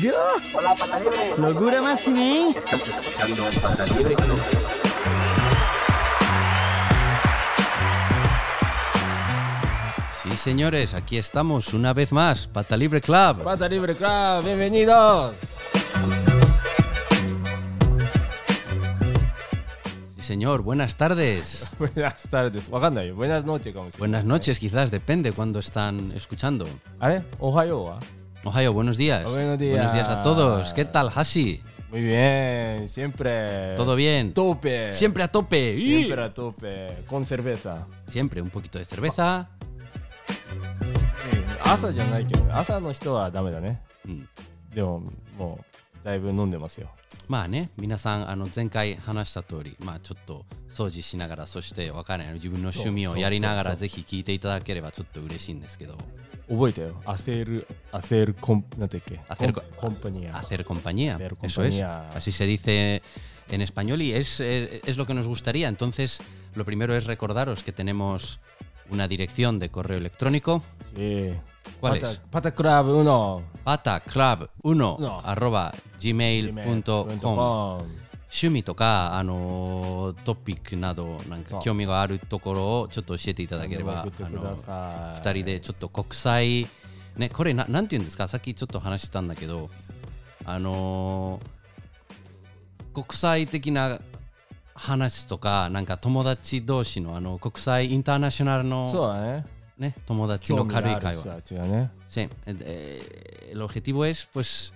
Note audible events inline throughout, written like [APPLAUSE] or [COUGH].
Yo, locura máxima. Sí, señores, aquí estamos una vez más, Pata Libre Club. Pata Libre Club, bienvenidos. señor, buenas tardes. [LAUGHS] Buenas tardes. わかんないよ。Buenas noches かもしれない。 Buenas noches, quizás, depende cuando están escuchando. あれおはようは Ohio, buenos días. Buenos días. Buenos días a todos. ¿Qué tal, Hashi? Muy bien, siempre. ¿Todo bien? Tope. Siempre a tope. Siempre a tope. Con cerveza. Siempre un poquito de cerveza. 朝じゃないけど、朝の人はダメだね。 Mm. でも、もう、 だいぶ飲んでますよ。まあね皆さんあの前回話した通りまあちょっと掃除しながらそして分からない自分の趣味をやりながらぜひ聞いていただければちょっと嬉しいんですけど。覚えてよアセールアセールコンなんてっけ？アセールコンパニア。アセールコンパニア。eso es así se dice en español y es, es lo que nos gustaría. Entonces lo primero es recordaros que tenemos una dirección de correo electrónico. Sí. ¿Cuál es? Patacrab1 バタクラブうのアロバ gmail.com 趣味とか、あのー、トピックなどなんか興味があるところをちょっと教えていただければあの2人でちょっと国際、ね、これななんていうんですか？さっきちょっと話したんだけど、あのー、国際的な話とかなんか友達同士のあの国際インターナショナルのそうだね。ね。ね、友達の興味が軽い会話ある人たちがね。 Sí, eh, el objetivo es pues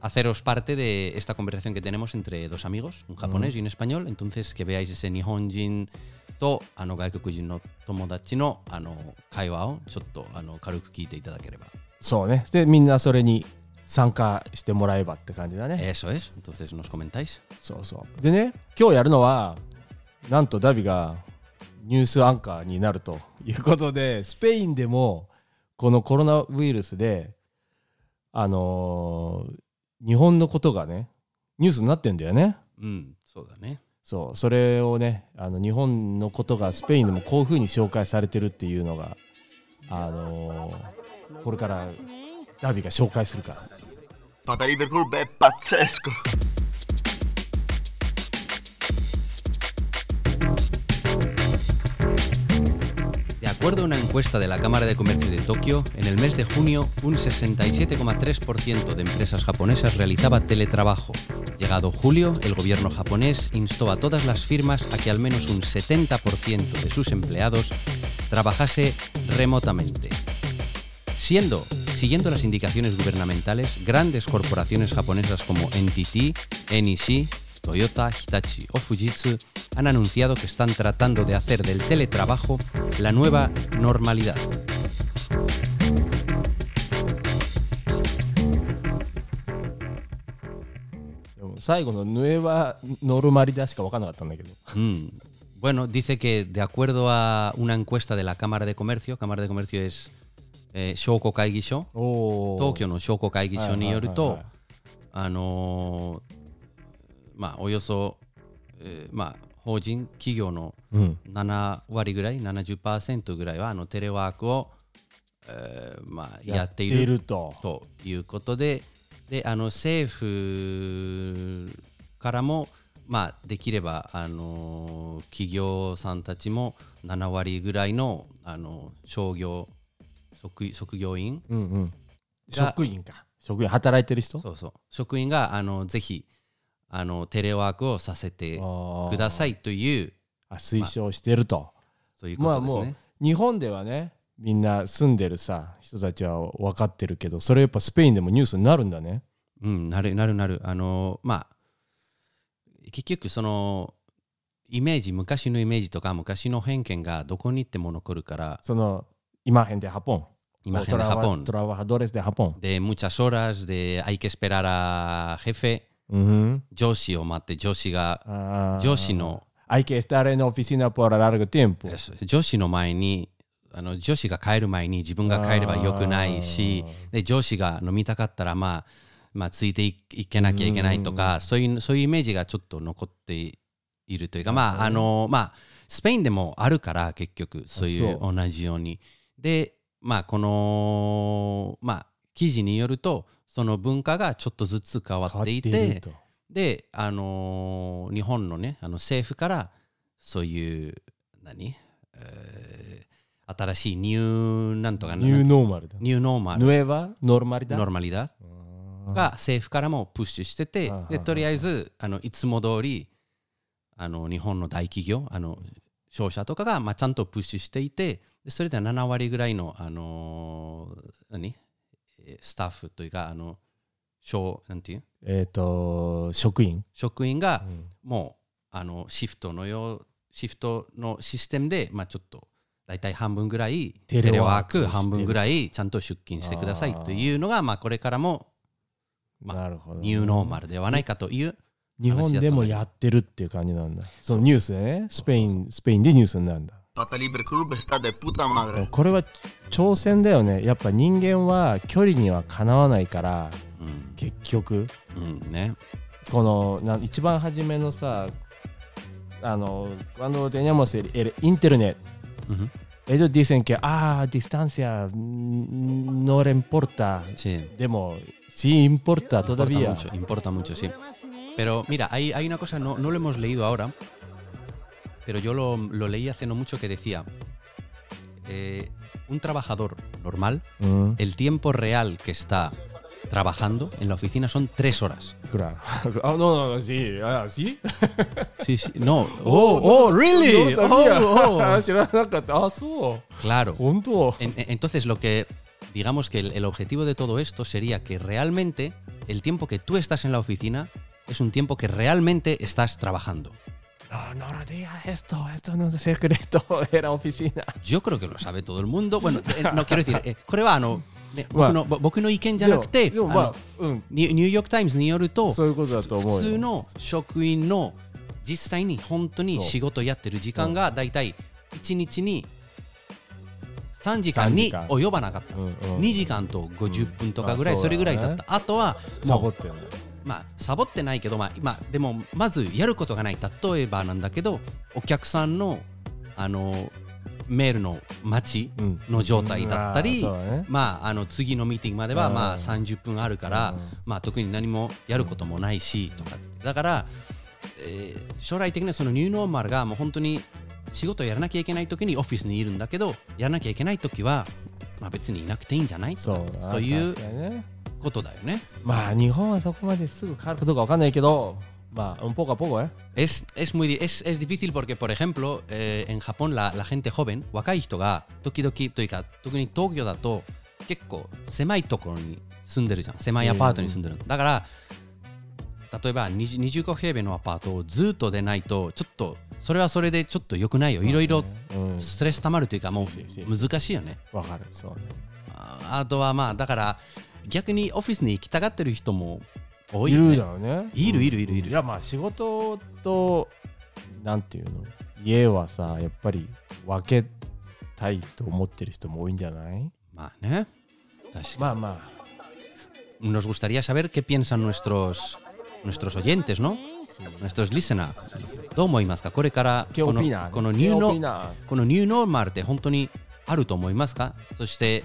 haceros parte de esta conversación que tenemos entre dos amigos, un japonés y un español, entonces que veáis ese nihonjin とあの外国人の友達のあの会話をちょっとあの軽く聞いていただければ。そうね。で、みんなそれに参加してもらえばって感じだね。 Eso es, entonces nos comentáis. そうそう。でね、今日やるのは、なんとダビが ニュースアンカーになるということで、[LAUGHS] スペインでもこのコロナウイルスで、あのー日本のことがね、ニュースになってんだよね。うん、そうだね。そうそれをねあの日本のことがスペインでもこういうふうに紹介されてるっていうのが、あのーこれからダビが紹介するから acuerdo a una encuesta de la Cámara de Comercio de Tokio, en el mes de junio un 67,3% de empresas japonesas realizaba teletrabajo. Llegado julio, el gobierno japonés instó a todas las firmas a que al menos un 70% de sus empleados trabajase remotamente. Siendo, siguiendo las indicaciones gubernamentales, grandes corporaciones japonesas como NTT, NEC, Toyota, Hitachi o Fujitsu han anunciado que están tratando de hacer del teletrabajo la nueva normalidad. でも最後のヌエバノルマリダしか分かんなかったんだけど Mm. Bueno, dice que de acuerdo a una encuesta de la Cámara de Comercio, Cámara de Comercio es eh, Shoko Kaigisho, お東京の商工会議所によるとはいはい法人、企業のうん。7割ぐらい、70%ぐらいはあのテレワークを、えーまあ、やっている。と。と。いうことで、であの政府からも、まあ、できれば、あのー企業さんたちも7割ぐらいの、あの商業職職業員うんうん。が職員か。職員働いてる人？そうそう。職員があのぜひあのテレワークをさせてくださいいというあ推奨してると、そういうこまあもうとですね。日本ではねみんな住んでるさ人たちは分かってるけどそれやっぱスペインでもニュースになるんだね。うん、なるなるなる。あのまあ結局そのイメージ昔のイメージとか昔の偏見がどこに行っても残るからその今辺でハポン。imagen de Japón trabajadores de Japón de muchas horas de hay que esperar a jefe うん。上司を待って上司があー。上司の Hay que estar en oficina por largo tiempo そう上司の前にあの上司が帰る前に自分が帰ればよくないしで上司が飲みたかったらまあまあついていいけなきゃいけないとかそういうそういうイメージがちょっと残っているというかまああのまあスペインでもあるから結局そういうそ同じように。でまあこのまあ記事によるとその文化がちょっとずつ変わっていて。であのー日本のねあの政府からそういう何、えー新しいニューなんとかなニューノーマルだ。ニューノーマルヌエバノルマリだ。ノルマリダが政府からもプッシュしててでとりあえずあのいつも通りあの日本の大企業あの商社とかが、まあ、ちゃんとプッシュしていてでそれで7割ぐらいの、あのー何？えースタッフというかあの小なんていう？えっと、職員。職員がうんもうあのシフトのようシフトのシステムで、まあ、ちょっと大体半分ぐらいテレワーク半分ぐらいちゃんと出勤してくださいというのがまあこれからもまあ。ニューノーマルではないかという日本でもやってるっていう感じなんだ。そのニュースでね、スペイン、スペインでニュースになるんだ。バタリブルクルベスタでプタマグこれは挑戦だよね。やっぱ人間は距離にはかなわないから、うん、結局、うんね、このな一番初めのさあのワンドデニャモスエルインテルネエドディセンケアディスタンシアノレンポルタでもシーインポルタトダビアインポルタムチョシー pero mira hay, hay una cosa no, no lo hemos leído ahora. pero yo lo, lo leí hace no mucho que decía, eh, un trabajador normal, el tiempo real que está trabajando en la oficina son tres horas. Claro. [LAUGHS] Oh, no, no, sí. [LAUGHS] Sí? sí. No. Oh, oh, oh really? Oh, oh. [LAUGHS] claro. Entonces, lo que. Digamos que el, objetivo de todo esto sería que realmente el tiempo que tú estás en la oficina es un tiempo que realmente estás trabajando. No, no digas esto, esto no es secreto [LAUGHS] de la oficina. Yo creo que lo sabe todo el mundo. Bueno, eh, no quiero decir, eh, これはあの、ね、まあ僕のぼ僕の意見じゃなくて、ニュニューヨーク・タイムズによると、そういうことだと思うよ。普通の職員の実際に本当に仕事やってる時間がだいたい1日に3時間3に及ばなかった、うんうん2時間と50分とかぐらい、まあそれぐらいだったあとはもうサボってるね。まあサボってないけど、まあ、まあでもまずやることがない。例えばなんだけどお客さんのあのメールの待ちうん。の状態だったり、うん。ね。まあ、あの次のミーティングまではうん。まあ30分あるから、うん。まあ、特に何もやることもないしとかだから、えー将来的にはそのニューノーマルがもう本当に仕事をやらなきゃいけない時にオフィスにいるんだけどやらなきゃいけない時は、まあ、別にいなくていいんじゃない？そうとだそういうねことだよね。まあ日本はそこまですぐ変わるかどうかわかんないけど、まあ、un poco a poco, ¿eh? Es, es, muy, es, es difícil porque, por ejemplo, eh, en Japón la, la gente joven, 若い人が時々というか、特に東京だと結構狭いところに住んでるじゃん。狭いアパートに住んでる。だから、例えば20 25平米のアパートをずっと出ないと、ちょっと、それはそれでちょっと良くないよ。いろいろうんストレス溜まるというか、もう難しいよね。わかる、そうあとはまあ、だから逆にオフィスに行きたがってる人も多いいる。だろうね。いるいるいるいるいや、まあ仕事と、なんていうの、家はさ、やっぱり分けたいと思ってる人も多いんじゃない？まあね。確かに。まあまあ。nos gustaría saber qué piensan nuestros, nuestros oyentes, ¿no? Nuestros listeners. どう思いますかこれから ¿Qué この opinas? このニュー ¿Qué ノ opinas? このニューノーマルって本当にあると思いますかそして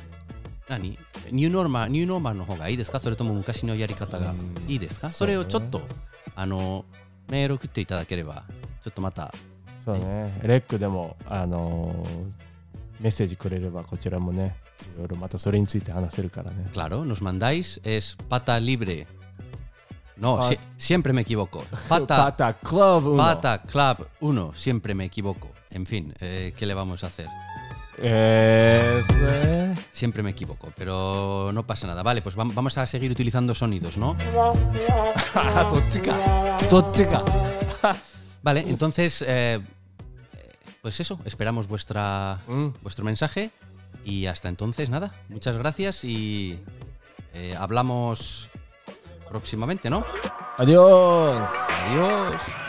何？ニューノーマルニューノーマルの方がいいですか？それとも昔のやり方がいいですか？それをちょっとあのメール送っていただければちょっとまたそうね、レックでも、あのーメッセージくれればこちらもね、いろいろまたそれについて話せるからね。claro nos mandáis es pata libre. No si- siempre me equivoco. Pata パタクラブ Pata Club 1, siempre me equivoco. En fin, eh, ¿qué le vamos a hacer? えー、それ Siempre me equivoco, pero no pasa nada. Vale, pues vamos a seguir utilizando sonidos, ¿no? [LAUGHS] ¡Zochica! ¡Zochica! [LAUGHS] vale, entonces, eh, pues eso, esperamos vuestra, mm. vuestro mensaje y hasta entonces, nada, muchas gracias y eh, hablamos próximamente, ¿no? Adiós. Adiós.